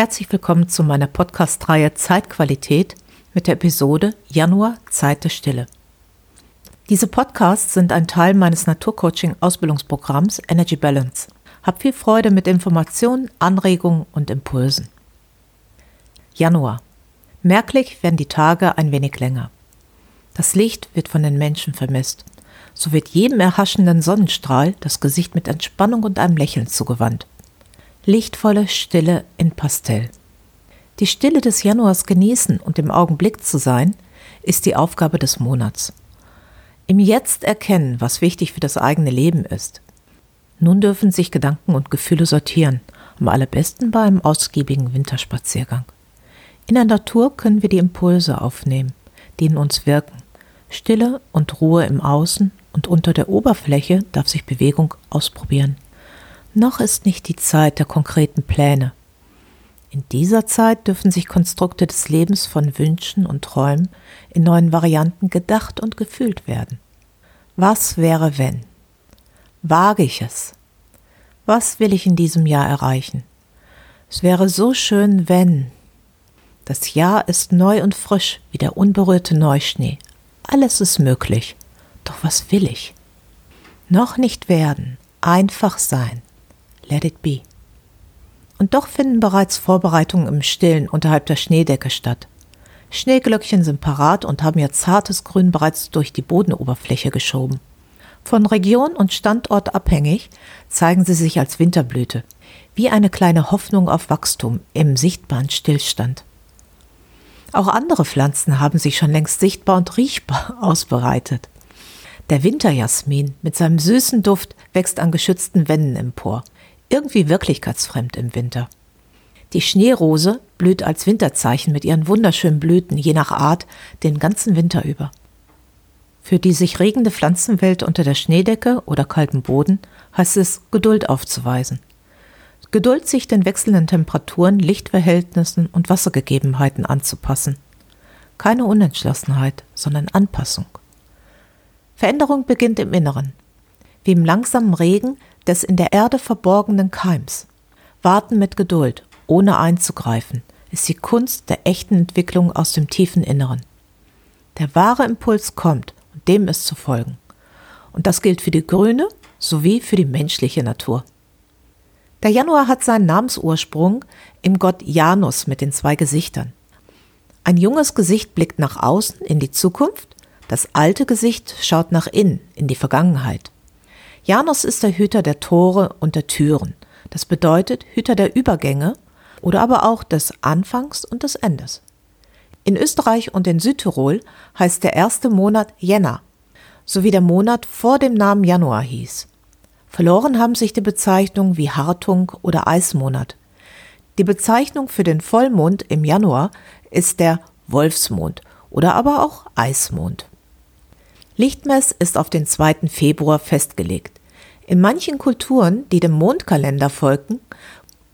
Herzlich willkommen zu meiner Podcast-Reihe Zeitqualität mit der Episode Januar Zeit der Stille. Diese Podcasts sind ein Teil meines Naturcoaching-Ausbildungsprogramms Energy Balance. Hab viel Freude mit Informationen, Anregungen und Impulsen. Januar. Merklich werden die Tage ein wenig länger. Das Licht wird von den Menschen vermisst. So wird jedem erhaschenden Sonnenstrahl das Gesicht mit Entspannung und einem Lächeln zugewandt lichtvolle Stille in Pastell. Die Stille des Januars genießen und im Augenblick zu sein, ist die Aufgabe des Monats. Im Jetzt erkennen, was wichtig für das eigene Leben ist. Nun dürfen sich Gedanken und Gefühle sortieren, am allerbesten bei einem ausgiebigen Winterspaziergang. In der Natur können wir die Impulse aufnehmen, die in uns wirken. Stille und Ruhe im Außen und unter der Oberfläche darf sich Bewegung ausprobieren. Noch ist nicht die Zeit der konkreten Pläne. In dieser Zeit dürfen sich Konstrukte des Lebens von Wünschen und Träumen in neuen Varianten gedacht und gefühlt werden. Was wäre wenn? Wage ich es? Was will ich in diesem Jahr erreichen? Es wäre so schön, wenn. Das Jahr ist neu und frisch wie der unberührte Neuschnee. Alles ist möglich. Doch was will ich? Noch nicht werden, einfach sein. Let it be. Und doch finden bereits Vorbereitungen im Stillen unterhalb der Schneedecke statt. Schneeglöckchen sind parat und haben ihr zartes Grün bereits durch die Bodenoberfläche geschoben. Von Region und Standort abhängig zeigen sie sich als Winterblüte, wie eine kleine Hoffnung auf Wachstum im sichtbaren Stillstand. Auch andere Pflanzen haben sich schon längst sichtbar und riechbar ausbereitet. Der Winterjasmin mit seinem süßen Duft wächst an geschützten Wänden empor, irgendwie wirklichkeitsfremd im Winter. Die Schneerose blüht als Winterzeichen mit ihren wunderschönen Blüten je nach Art den ganzen Winter über. Für die sich regende Pflanzenwelt unter der Schneedecke oder kaltem Boden heißt es, Geduld aufzuweisen. Geduld, sich den wechselnden Temperaturen, Lichtverhältnissen und Wassergegebenheiten anzupassen. Keine Unentschlossenheit, sondern Anpassung. Veränderung beginnt im Inneren. Wie im langsamen Regen des in der Erde verborgenen Keims. Warten mit Geduld, ohne einzugreifen, ist die Kunst der echten Entwicklung aus dem tiefen Inneren. Der wahre Impuls kommt und dem ist zu folgen. Und das gilt für die grüne sowie für die menschliche Natur. Der Januar hat seinen Namensursprung im Gott Janus mit den zwei Gesichtern. Ein junges Gesicht blickt nach außen in die Zukunft, das alte Gesicht schaut nach innen in die Vergangenheit. Janus ist der Hüter der Tore und der Türen. Das bedeutet Hüter der Übergänge oder aber auch des Anfangs und des Endes. In Österreich und in Südtirol heißt der erste Monat Jänner, sowie der Monat vor dem Namen Januar hieß. Verloren haben sich die Bezeichnungen wie Hartung oder Eismonat. Die Bezeichnung für den Vollmond im Januar ist der Wolfsmond oder aber auch Eismond. Lichtmess ist auf den 2. Februar festgelegt. In manchen Kulturen, die dem Mondkalender folgten,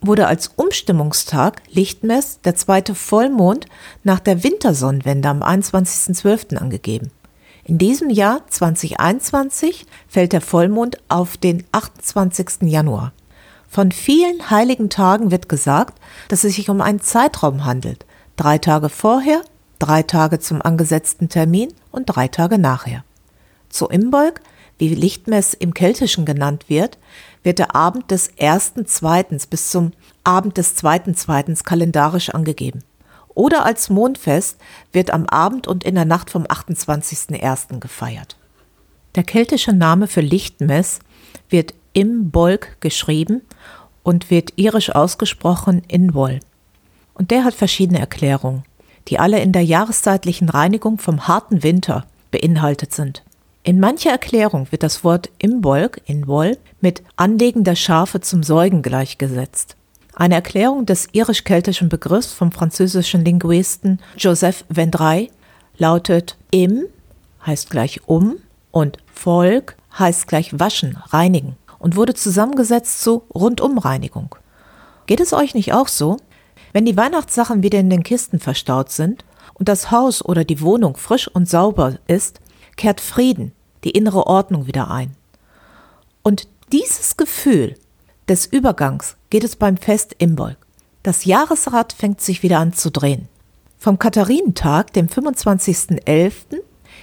wurde als Umstimmungstag Lichtmess der zweite Vollmond nach der Wintersonnenwende am 21.12. angegeben. In diesem Jahr 2021 fällt der Vollmond auf den 28. Januar. Von vielen heiligen Tagen wird gesagt, dass es sich um einen Zeitraum handelt. Drei Tage vorher, drei Tage zum angesetzten Termin und drei Tage nachher. Zu Imbolg wie Lichtmess im Keltischen genannt wird, wird der Abend des ersten Zweitens bis zum Abend des zweiten Zweitens kalendarisch angegeben. Oder als Mondfest wird am Abend und in der Nacht vom 28.01. gefeiert. Der keltische Name für Lichtmess wird im Bolg geschrieben und wird irisch ausgesprochen in Woll. Und der hat verschiedene Erklärungen, die alle in der jahreszeitlichen Reinigung vom harten Winter beinhaltet sind. In mancher Erklärung wird das Wort Imbolg in Woll mit Anlegen der Schafe zum Säugen gleichgesetzt. Eine Erklärung des irisch-keltischen Begriffs vom französischen Linguisten Joseph Vendray lautet Im heißt gleich um und Volk heißt gleich waschen, reinigen und wurde zusammengesetzt zu Rundumreinigung. Geht es euch nicht auch so? Wenn die Weihnachtssachen wieder in den Kisten verstaut sind und das Haus oder die Wohnung frisch und sauber ist, kehrt Frieden, die innere Ordnung wieder ein. Und dieses Gefühl des Übergangs geht es beim Fest Imbolg. Das Jahresrad fängt sich wieder an zu drehen. Vom Katharinentag, dem 25.11.,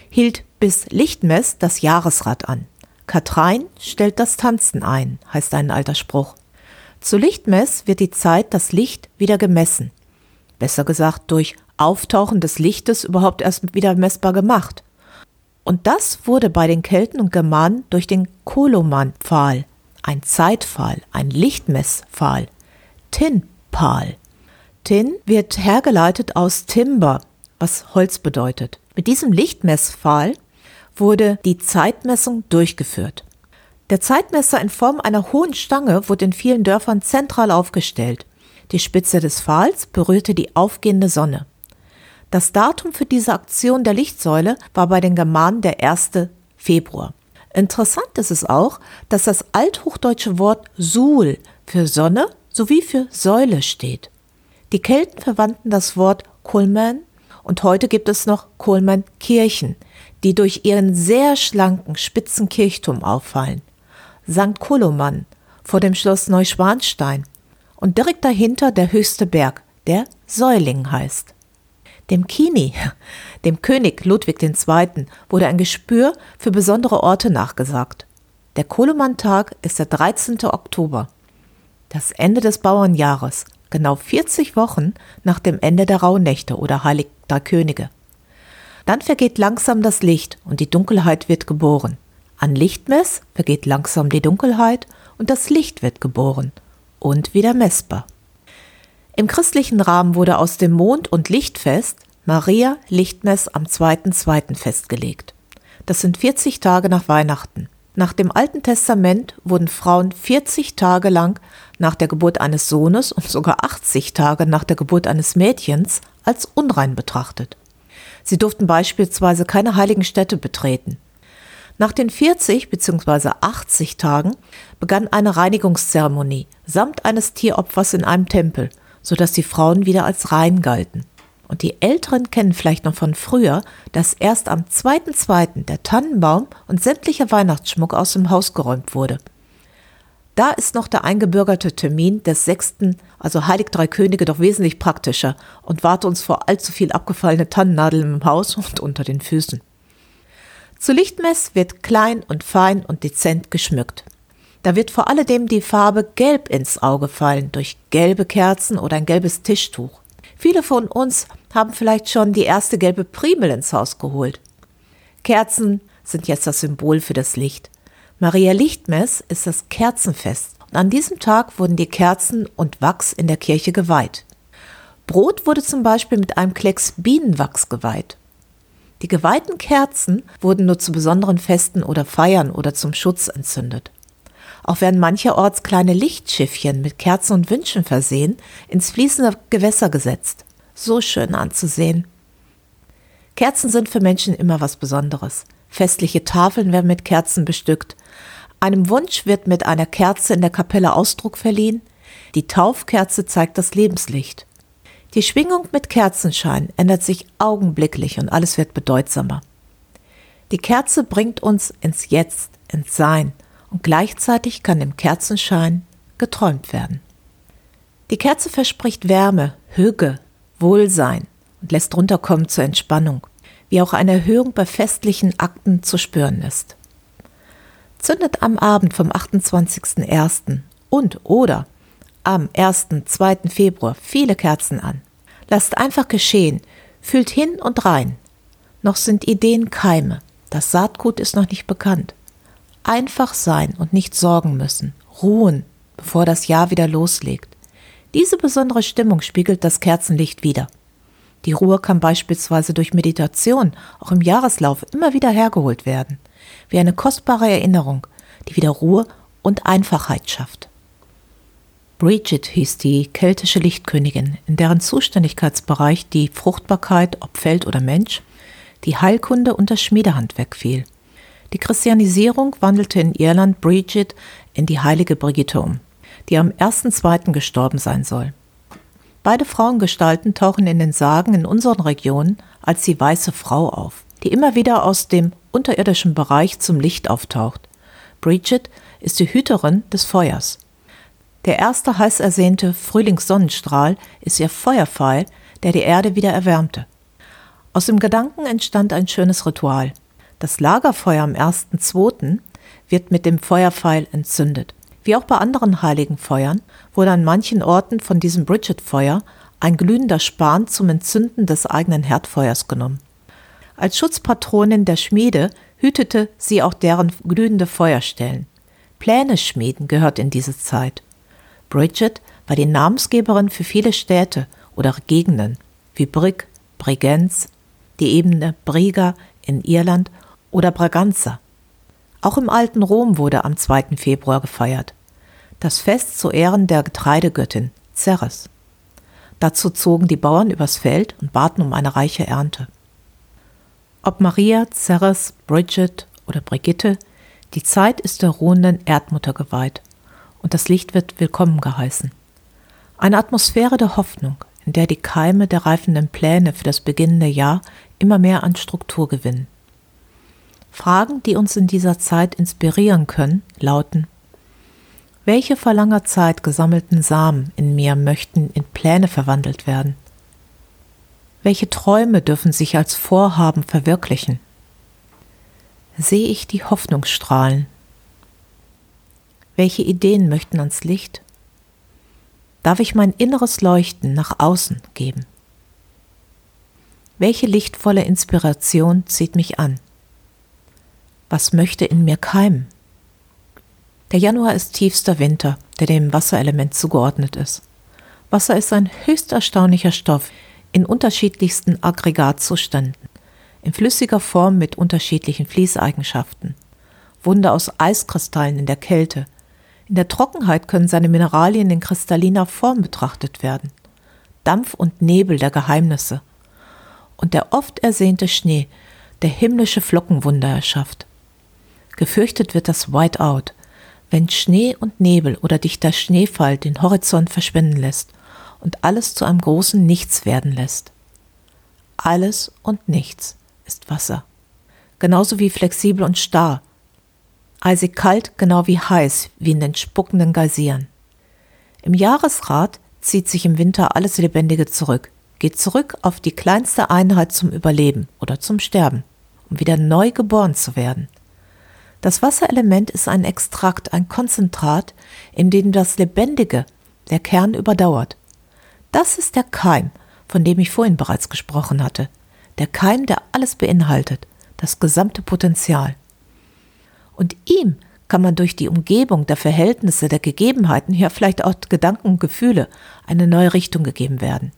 hielt bis Lichtmess das Jahresrad an. Katrein stellt das Tanzen ein, heißt ein alter Spruch. Zu Lichtmess wird die Zeit, das Licht, wieder gemessen. Besser gesagt, durch Auftauchen des Lichtes überhaupt erst wieder messbar gemacht. Und das wurde bei den Kelten und Germanen durch den Koloman-Pfahl, ein Zeitpfahl, ein Lichtmesspfahl, Tin-Pfahl. Tin wird hergeleitet aus Timber, was Holz bedeutet. Mit diesem Lichtmesspfahl wurde die Zeitmessung durchgeführt. Der Zeitmesser in Form einer hohen Stange wurde in vielen Dörfern zentral aufgestellt. Die Spitze des Pfahls berührte die aufgehende Sonne. Das Datum für diese Aktion der Lichtsäule war bei den Germanen der 1. Februar. Interessant ist es auch, dass das althochdeutsche Wort Suhl für Sonne sowie für Säule steht. Die Kelten verwandten das Wort Kulman und heute gibt es noch Kulman-Kirchen, die durch ihren sehr schlanken, spitzen Kirchturm auffallen. St. Koloman vor dem Schloss Neuschwanstein und direkt dahinter der höchste Berg, der Säuling heißt. Dem Kini, dem König Ludwig II., wurde ein Gespür für besondere Orte nachgesagt. Der Kohlemann-Tag ist der 13. Oktober, das Ende des Bauernjahres, genau 40 Wochen nach dem Ende der Rauhnächte oder Heilig Drei Könige. Dann vergeht langsam das Licht und die Dunkelheit wird geboren. An Lichtmess vergeht langsam die Dunkelheit und das Licht wird geboren und wieder messbar. Im christlichen Rahmen wurde aus dem Mond- und Lichtfest Maria Lichtmess am 2.2. festgelegt. Das sind 40 Tage nach Weihnachten. Nach dem Alten Testament wurden Frauen 40 Tage lang nach der Geburt eines Sohnes und sogar 80 Tage nach der Geburt eines Mädchens als unrein betrachtet. Sie durften beispielsweise keine heiligen Städte betreten. Nach den 40 bzw. 80 Tagen begann eine Reinigungszeremonie samt eines Tieropfers in einem Tempel sodass die Frauen wieder als rein galten. Und die Älteren kennen vielleicht noch von früher, dass erst am 2.2. der Tannenbaum und sämtlicher Weihnachtsschmuck aus dem Haus geräumt wurde. Da ist noch der eingebürgerte Termin des sechsten, also Heilig Drei Könige, doch wesentlich praktischer und warte uns vor allzu viel abgefallene Tannennadeln im Haus und unter den Füßen. Zu Lichtmess wird klein und fein und dezent geschmückt. Da wird vor alledem die Farbe Gelb ins Auge fallen durch gelbe Kerzen oder ein gelbes Tischtuch. Viele von uns haben vielleicht schon die erste gelbe Primel ins Haus geholt. Kerzen sind jetzt das Symbol für das Licht. Maria Lichtmess ist das Kerzenfest und an diesem Tag wurden die Kerzen und Wachs in der Kirche geweiht. Brot wurde zum Beispiel mit einem Klecks Bienenwachs geweiht. Die geweihten Kerzen wurden nur zu besonderen Festen oder Feiern oder zum Schutz entzündet. Auch werden mancherorts kleine Lichtschiffchen mit Kerzen und Wünschen versehen, ins fließende Gewässer gesetzt. So schön anzusehen. Kerzen sind für Menschen immer was Besonderes. Festliche Tafeln werden mit Kerzen bestückt. Einem Wunsch wird mit einer Kerze in der Kapelle Ausdruck verliehen. Die Taufkerze zeigt das Lebenslicht. Die Schwingung mit Kerzenschein ändert sich augenblicklich und alles wird bedeutsamer. Die Kerze bringt uns ins Jetzt, ins Sein und gleichzeitig kann im Kerzenschein geträumt werden. Die Kerze verspricht Wärme, Hüge, Wohlsein und lässt runterkommen zur Entspannung, wie auch eine Erhöhung bei festlichen Akten zu spüren ist. Zündet am Abend vom 28.01. und oder am 1. 2. Februar viele Kerzen an. Lasst einfach geschehen, fühlt hin und rein. Noch sind Ideen Keime, das Saatgut ist noch nicht bekannt. Einfach sein und nicht sorgen müssen, ruhen, bevor das Jahr wieder loslegt. Diese besondere Stimmung spiegelt das Kerzenlicht wider. Die Ruhe kann beispielsweise durch Meditation auch im Jahreslauf immer wieder hergeholt werden, wie eine kostbare Erinnerung, die wieder Ruhe und Einfachheit schafft. Bridget hieß die keltische Lichtkönigin, in deren Zuständigkeitsbereich die Fruchtbarkeit, ob Feld oder Mensch, die Heilkunde und das Schmiedehandwerk fiel. Die Christianisierung wandelte in Irland Bridget in die heilige Brigitte um, die am 1.2. gestorben sein soll. Beide Frauengestalten tauchen in den Sagen in unseren Regionen als die weiße Frau auf, die immer wieder aus dem unterirdischen Bereich zum Licht auftaucht. Bridget ist die Hüterin des Feuers. Der erste heiß ersehnte Frühlingssonnenstrahl ist ihr Feuerpfeil, der die Erde wieder erwärmte. Aus dem Gedanken entstand ein schönes Ritual. Das Lagerfeuer am 1.2. wird mit dem Feuerpfeil entzündet. Wie auch bei anderen heiligen Feuern wurde an manchen Orten von diesem Bridget-Feuer ein glühender Span zum Entzünden des eigenen Herdfeuers genommen. Als Schutzpatronin der Schmiede hütete sie auch deren glühende Feuerstellen. Pläne schmieden gehört in diese Zeit. Bridget war die Namensgeberin für viele Städte oder Gegenden wie Brig, Bregenz, die Ebene Briga in Irland oder Braganza. Auch im alten Rom wurde am 2. Februar gefeiert. Das Fest zu Ehren der Getreidegöttin Ceres. Dazu zogen die Bauern übers Feld und baten um eine reiche Ernte. Ob Maria, Ceres, Bridget oder Brigitte, die Zeit ist der ruhenden Erdmutter geweiht und das Licht wird willkommen geheißen. Eine Atmosphäre der Hoffnung, in der die Keime der reifenden Pläne für das beginnende Jahr immer mehr an Struktur gewinnen. Fragen, die uns in dieser Zeit inspirieren können, lauten Welche vor langer Zeit gesammelten Samen in mir möchten in Pläne verwandelt werden? Welche Träume dürfen sich als Vorhaben verwirklichen? Sehe ich die Hoffnungsstrahlen? Welche Ideen möchten ans Licht? Darf ich mein inneres Leuchten nach außen geben? Welche lichtvolle Inspiration zieht mich an? Was möchte in mir keimen? Der Januar ist tiefster Winter, der dem Wasserelement zugeordnet ist. Wasser ist ein höchst erstaunlicher Stoff, in unterschiedlichsten Aggregatzuständen, in flüssiger Form mit unterschiedlichen Fließeigenschaften, Wunder aus Eiskristallen in der Kälte. In der Trockenheit können seine Mineralien in kristalliner Form betrachtet werden. Dampf und Nebel der Geheimnisse. Und der oft ersehnte Schnee, der himmlische Flockenwunder erschafft. Gefürchtet wird das Whiteout, wenn Schnee und Nebel oder dichter Schneefall den Horizont verschwinden lässt und alles zu einem großen Nichts werden lässt. Alles und nichts ist Wasser. Genauso wie flexibel und starr. Eisig kalt, genau wie heiß, wie in den spuckenden Geysiren. Im Jahresrat zieht sich im Winter alles Lebendige zurück, geht zurück auf die kleinste Einheit zum Überleben oder zum Sterben, um wieder neu geboren zu werden. Das Wasserelement ist ein Extrakt, ein Konzentrat, in dem das Lebendige, der Kern überdauert. Das ist der Keim, von dem ich vorhin bereits gesprochen hatte. Der Keim, der alles beinhaltet, das gesamte Potenzial. Und ihm kann man durch die Umgebung der Verhältnisse, der Gegebenheiten, ja vielleicht auch Gedanken und Gefühle, eine neue Richtung gegeben werden,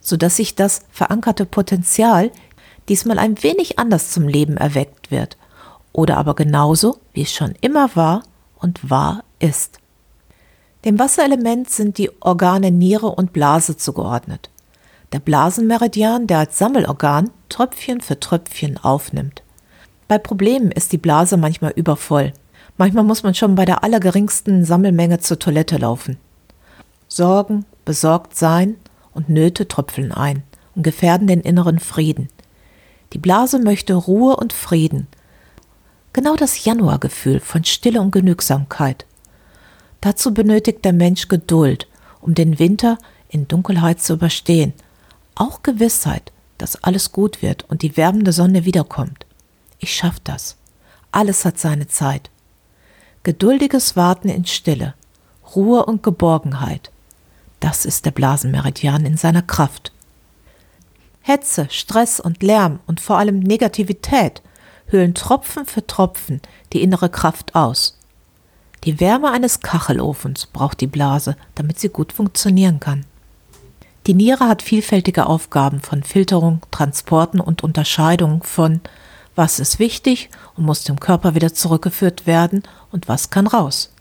sodass sich das verankerte Potenzial diesmal ein wenig anders zum Leben erweckt wird oder aber genauso, wie es schon immer war und wahr ist. Dem Wasserelement sind die Organe Niere und Blase zugeordnet. Der Blasenmeridian, der als Sammelorgan Tröpfchen für Tröpfchen aufnimmt. Bei Problemen ist die Blase manchmal übervoll. Manchmal muss man schon bei der allergeringsten Sammelmenge zur Toilette laufen. Sorgen, besorgt sein und Nöte tröpfeln ein und gefährden den inneren Frieden. Die Blase möchte Ruhe und Frieden. Genau das Januargefühl von Stille und Genügsamkeit. Dazu benötigt der Mensch Geduld, um den Winter in Dunkelheit zu überstehen. Auch Gewissheit, dass alles gut wird und die wärmende Sonne wiederkommt. Ich schaff das. Alles hat seine Zeit. Geduldiges Warten in Stille, Ruhe und Geborgenheit. Das ist der Blasenmeridian in seiner Kraft. Hetze, Stress und Lärm und vor allem Negativität höhlen Tropfen für Tropfen die innere Kraft aus. Die Wärme eines Kachelofens braucht die Blase, damit sie gut funktionieren kann. Die Niere hat vielfältige Aufgaben von Filterung, Transporten und Unterscheidung von was ist wichtig und muss dem Körper wieder zurückgeführt werden und was kann raus.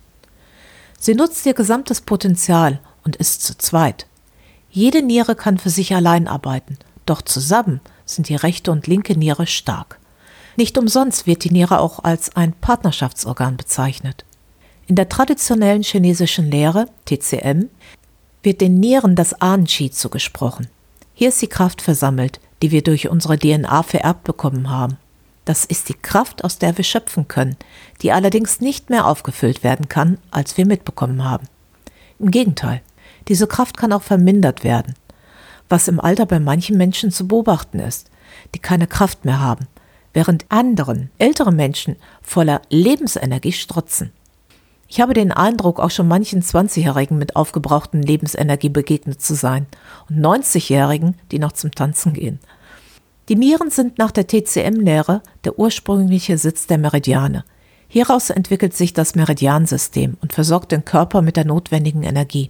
Sie nutzt ihr gesamtes Potenzial und ist zu zweit. Jede Niere kann für sich allein arbeiten, doch zusammen sind die rechte und linke Niere stark. Nicht umsonst wird die Niere auch als ein Partnerschaftsorgan bezeichnet. In der traditionellen chinesischen Lehre, TCM, wird den Nieren das Ahn-Chi zugesprochen. Hier ist die Kraft versammelt, die wir durch unsere DNA vererbt bekommen haben. Das ist die Kraft, aus der wir schöpfen können, die allerdings nicht mehr aufgefüllt werden kann, als wir mitbekommen haben. Im Gegenteil, diese Kraft kann auch vermindert werden, was im Alter bei manchen Menschen zu beobachten ist, die keine Kraft mehr haben, während anderen, ältere Menschen voller Lebensenergie strotzen. Ich habe den Eindruck, auch schon manchen 20-Jährigen mit aufgebrauchten Lebensenergie begegnet zu sein und 90-Jährigen, die noch zum Tanzen gehen. Die Nieren sind nach der TCM-Lehre der ursprüngliche Sitz der Meridiane. Hieraus entwickelt sich das Meridiansystem und versorgt den Körper mit der notwendigen Energie.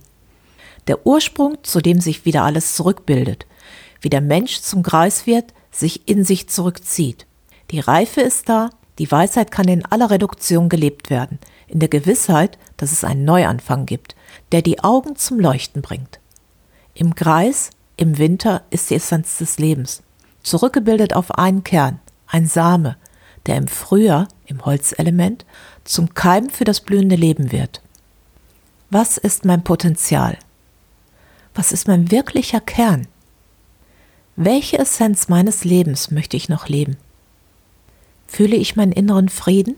Der Ursprung, zu dem sich wieder alles zurückbildet, wie der Mensch zum Greis wird, sich in sich zurückzieht. Die Reife ist da, die Weisheit kann in aller Reduktion gelebt werden, in der Gewissheit, dass es einen Neuanfang gibt, der die Augen zum Leuchten bringt. Im Kreis, im Winter ist die Essenz des Lebens, zurückgebildet auf einen Kern, ein Same, der im Frühjahr, im Holzelement, zum Keim für das blühende Leben wird. Was ist mein Potenzial? Was ist mein wirklicher Kern? Welche Essenz meines Lebens möchte ich noch leben? Fühle ich meinen inneren Frieden?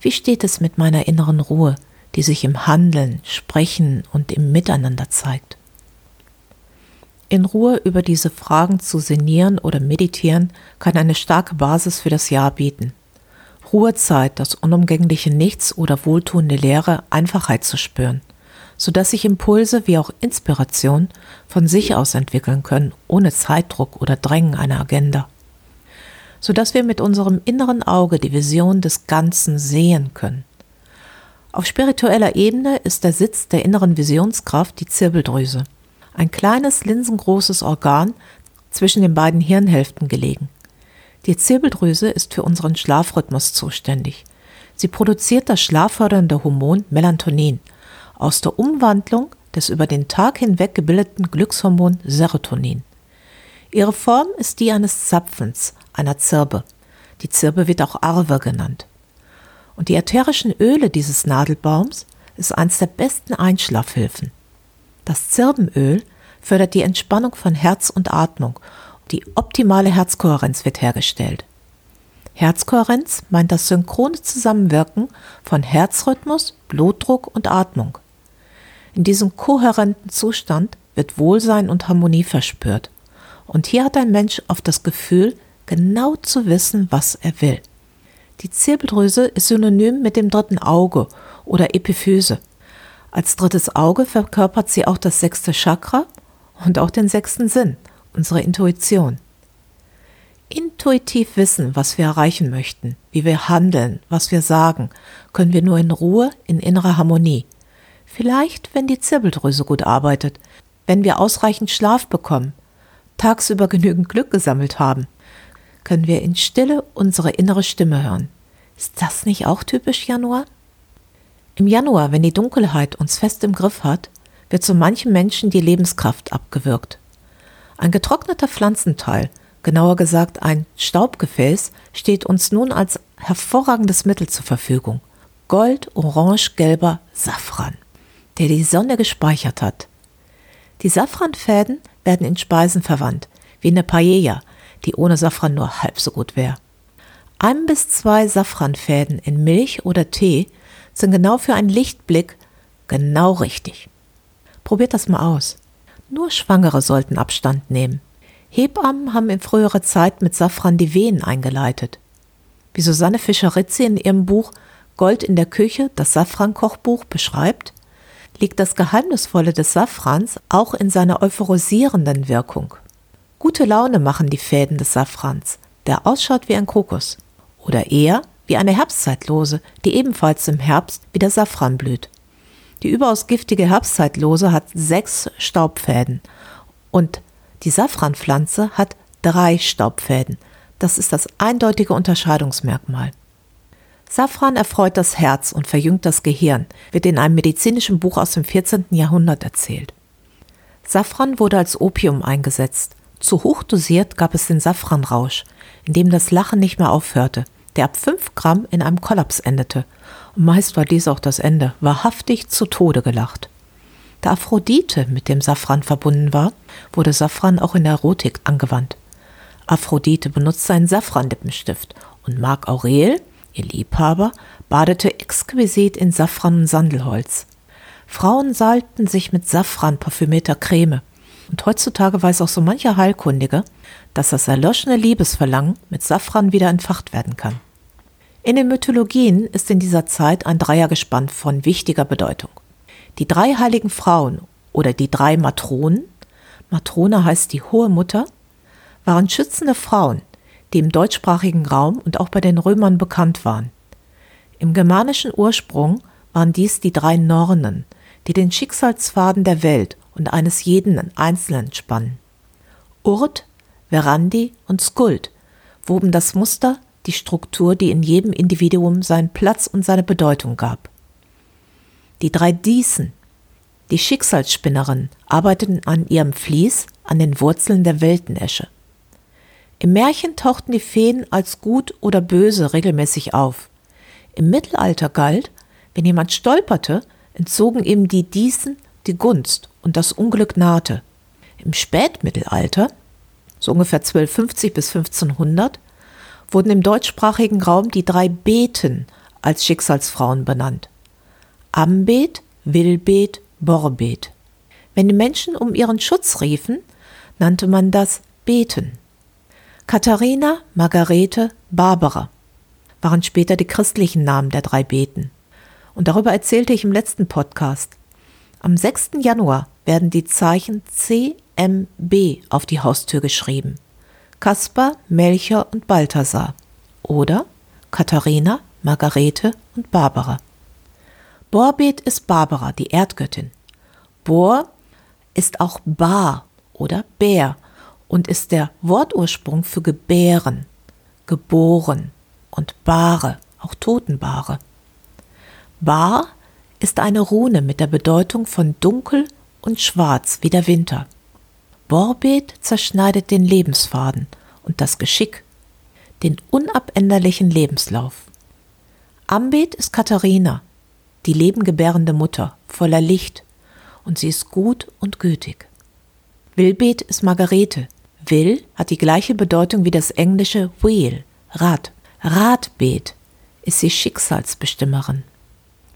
Wie steht es mit meiner inneren Ruhe, die sich im Handeln, Sprechen und im Miteinander zeigt? In Ruhe über diese Fragen zu sinnieren oder meditieren kann eine starke Basis für das Jahr bieten. Ruhezeit, das unumgängliche Nichts oder wohltuende Lehre, Einfachheit zu spüren, sodass sich Impulse wie auch Inspiration von sich aus entwickeln können, ohne Zeitdruck oder Drängen einer Agenda sodass wir mit unserem inneren Auge die Vision des Ganzen sehen können. Auf spiritueller Ebene ist der Sitz der inneren Visionskraft die Zirbeldrüse, ein kleines linsengroßes Organ zwischen den beiden Hirnhälften gelegen. Die Zirbeldrüse ist für unseren Schlafrhythmus zuständig. Sie produziert das schlaffördernde Hormon Melatonin aus der Umwandlung des über den Tag hinweg gebildeten Glückshormon Serotonin. Ihre Form ist die eines Zapfens, einer Zirbe. Die Zirbe wird auch Arve genannt. Und die ätherischen Öle dieses Nadelbaums ist eines der besten Einschlafhilfen. Das Zirbenöl fördert die Entspannung von Herz und Atmung. Die optimale Herzkohärenz wird hergestellt. Herzkohärenz meint das synchrone Zusammenwirken von Herzrhythmus, Blutdruck und Atmung. In diesem kohärenten Zustand wird Wohlsein und Harmonie verspürt. Und hier hat ein Mensch oft das Gefühl, genau zu wissen, was er will. Die Zirbeldrüse ist synonym mit dem dritten Auge oder Epiphyse. Als drittes Auge verkörpert sie auch das sechste Chakra und auch den sechsten Sinn, unsere Intuition. Intuitiv wissen, was wir erreichen möchten, wie wir handeln, was wir sagen, können wir nur in Ruhe, in innerer Harmonie. Vielleicht, wenn die Zirbeldrüse gut arbeitet, wenn wir ausreichend Schlaf bekommen, tagsüber genügend Glück gesammelt haben können wir in Stille unsere innere Stimme hören. Ist das nicht auch typisch Januar? Im Januar, wenn die Dunkelheit uns fest im Griff hat, wird zu manchen Menschen die Lebenskraft abgewürgt. Ein getrockneter Pflanzenteil, genauer gesagt ein Staubgefäß, steht uns nun als hervorragendes Mittel zur Verfügung. Gold, orange, gelber Safran, der die Sonne gespeichert hat. Die Safranfäden werden in Speisen verwandt, wie in der Paella, die ohne Safran nur halb so gut wäre. Ein bis zwei Safranfäden in Milch oder Tee sind genau für einen Lichtblick genau richtig. Probiert das mal aus. Nur Schwangere sollten Abstand nehmen. Hebammen haben in früherer Zeit mit Safran die Wehen eingeleitet. Wie Susanne Fischer-Ritzi in ihrem Buch Gold in der Küche, das Safran-Kochbuch beschreibt, liegt das Geheimnisvolle des Safrans auch in seiner euphorisierenden Wirkung. Gute Laune machen die Fäden des Safrans, der ausschaut wie ein Kokos. Oder eher wie eine Herbstzeitlose, die ebenfalls im Herbst wie der Safran blüht. Die überaus giftige Herbstzeitlose hat sechs Staubfäden und die Safranpflanze hat drei Staubfäden. Das ist das eindeutige Unterscheidungsmerkmal. Safran erfreut das Herz und verjüngt das Gehirn, wird in einem medizinischen Buch aus dem 14. Jahrhundert erzählt. Safran wurde als Opium eingesetzt zu hoch dosiert gab es den Safranrausch, in dem das Lachen nicht mehr aufhörte, der ab fünf Gramm in einem Kollaps endete. Und meist war dies auch das Ende, wahrhaftig zu Tode gelacht. Da Aphrodite mit dem Safran verbunden war, wurde Safran auch in der Erotik angewandt. Aphrodite benutzte einen Safranlippenstift und Marc Aurel, ihr Liebhaber, badete exquisit in Safran und Sandelholz. Frauen salbten sich mit Safran parfümierter Creme. Und heutzutage weiß auch so mancher Heilkundige, dass das erloschene Liebesverlangen mit Safran wieder entfacht werden kann. In den Mythologien ist in dieser Zeit ein Dreiergespann von wichtiger Bedeutung. Die drei heiligen Frauen oder die drei Matronen, Matrone heißt die hohe Mutter, waren schützende Frauen, die im deutschsprachigen Raum und auch bei den Römern bekannt waren. Im germanischen Ursprung waren dies die drei Nornen, die den Schicksalsfaden der Welt und eines jeden Einzelnen spannen. Urt, Verandi und Skuld woben das Muster, die Struktur, die in jedem Individuum seinen Platz und seine Bedeutung gab. Die drei Diesen, die Schicksalsspinnerinnen, arbeiteten an ihrem Vlies an den Wurzeln der Weltenesche. Im Märchen tauchten die Feen als gut oder böse regelmäßig auf. Im Mittelalter galt, wenn jemand stolperte, entzogen ihm die Diesen die Gunst und das Unglück nahte. Im Spätmittelalter, so ungefähr 1250 bis 1500, wurden im deutschsprachigen Raum die drei Beten als Schicksalsfrauen benannt. Ambet, Wilbet, Borbet. Wenn die Menschen um ihren Schutz riefen, nannte man das Beten. Katharina, Margarete, Barbara waren später die christlichen Namen der drei Beten. Und darüber erzählte ich im letzten Podcast. Am 6. Januar werden die Zeichen CMB auf die Haustür geschrieben. Kaspar, Melcher und Balthasar. Oder Katharina, Margarete und Barbara. Borbet ist Barbara, die Erdgöttin. Bor ist auch Bar oder Bär und ist der Wortursprung für gebären, geboren und Bahre, auch Totenbahre. Bar ist eine Rune mit der Bedeutung von dunkel und schwarz wie der Winter. Borbet zerschneidet den Lebensfaden und das Geschick, den unabänderlichen Lebenslauf. Ambet ist Katharina, die lebengebärende Mutter, voller Licht, und sie ist gut und gütig. Wilbet ist Margarete. Will hat die gleiche Bedeutung wie das englische Wheel, Rad. Radbet ist sie Schicksalsbestimmerin.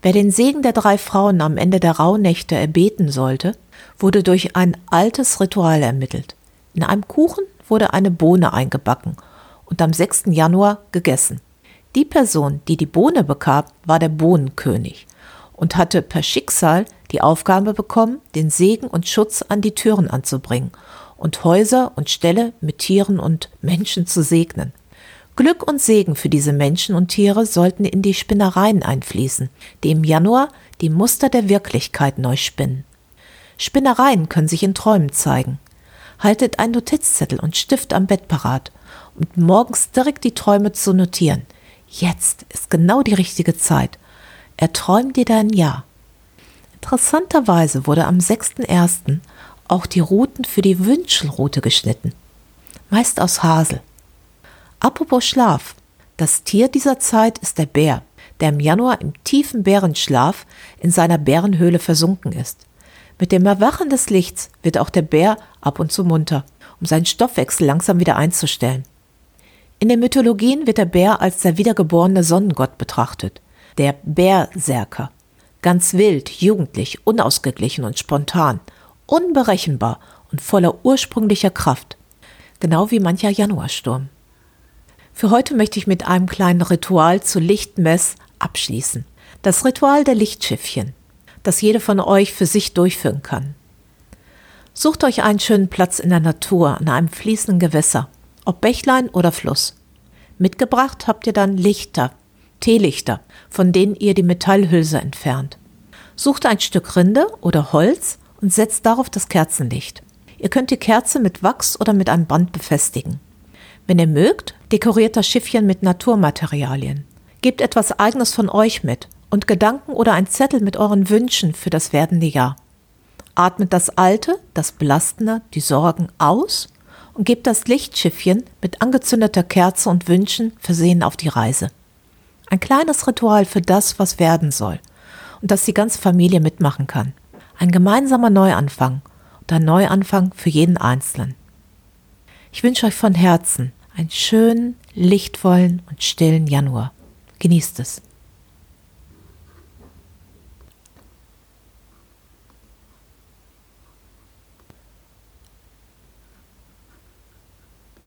Wer den Segen der drei Frauen am Ende der Rauhnächte erbeten sollte, wurde durch ein altes Ritual ermittelt. In einem Kuchen wurde eine Bohne eingebacken und am 6. Januar gegessen. Die Person, die die Bohne bekam, war der Bohnenkönig und hatte per Schicksal die Aufgabe bekommen, den Segen und Schutz an die Türen anzubringen und Häuser und Ställe mit Tieren und Menschen zu segnen. Glück und Segen für diese Menschen und Tiere sollten in die Spinnereien einfließen, die im Januar die Muster der Wirklichkeit neu spinnen. Spinnereien können sich in Träumen zeigen. Haltet einen Notizzettel und Stift am Bett parat und morgens direkt die Träume zu notieren. Jetzt ist genau die richtige Zeit er träumt dir dein Ja. Interessanterweise wurde am 6.1. auch die Routen für die Wünschelrute geschnitten. Meist aus Hasel. Apropos Schlaf. Das Tier dieser Zeit ist der Bär, der im Januar im tiefen Bärenschlaf in seiner Bärenhöhle versunken ist. Mit dem Erwachen des Lichts wird auch der Bär ab und zu munter, um seinen Stoffwechsel langsam wieder einzustellen. In den Mythologien wird der Bär als der wiedergeborene Sonnengott betrachtet der Berserker. Ganz wild, jugendlich, unausgeglichen und spontan, unberechenbar und voller ursprünglicher Kraft. Genau wie mancher Januarsturm. Für heute möchte ich mit einem kleinen Ritual zu Lichtmess abschließen. Das Ritual der Lichtschiffchen, das jede von euch für sich durchführen kann. Sucht euch einen schönen Platz in der Natur an einem fließenden Gewässer, ob Bächlein oder Fluss. Mitgebracht habt ihr dann Lichter, Teelichter, von denen ihr die Metallhülse entfernt. Sucht ein Stück Rinde oder Holz und setzt darauf das Kerzenlicht. Ihr könnt die Kerze mit Wachs oder mit einem Band befestigen. Wenn ihr mögt, dekoriert das Schiffchen mit Naturmaterialien. Gebt etwas Eigenes von euch mit und Gedanken oder ein Zettel mit euren Wünschen für das werdende Jahr. Atmet das Alte, das Belastende, die Sorgen aus und gebt das Lichtschiffchen mit angezündeter Kerze und Wünschen versehen auf die Reise. Ein kleines Ritual für das, was werden soll und das die ganze Familie mitmachen kann. Ein gemeinsamer Neuanfang und ein Neuanfang für jeden Einzelnen. Ich wünsche euch von Herzen einen schönen, lichtvollen und stillen Januar. Genießt es.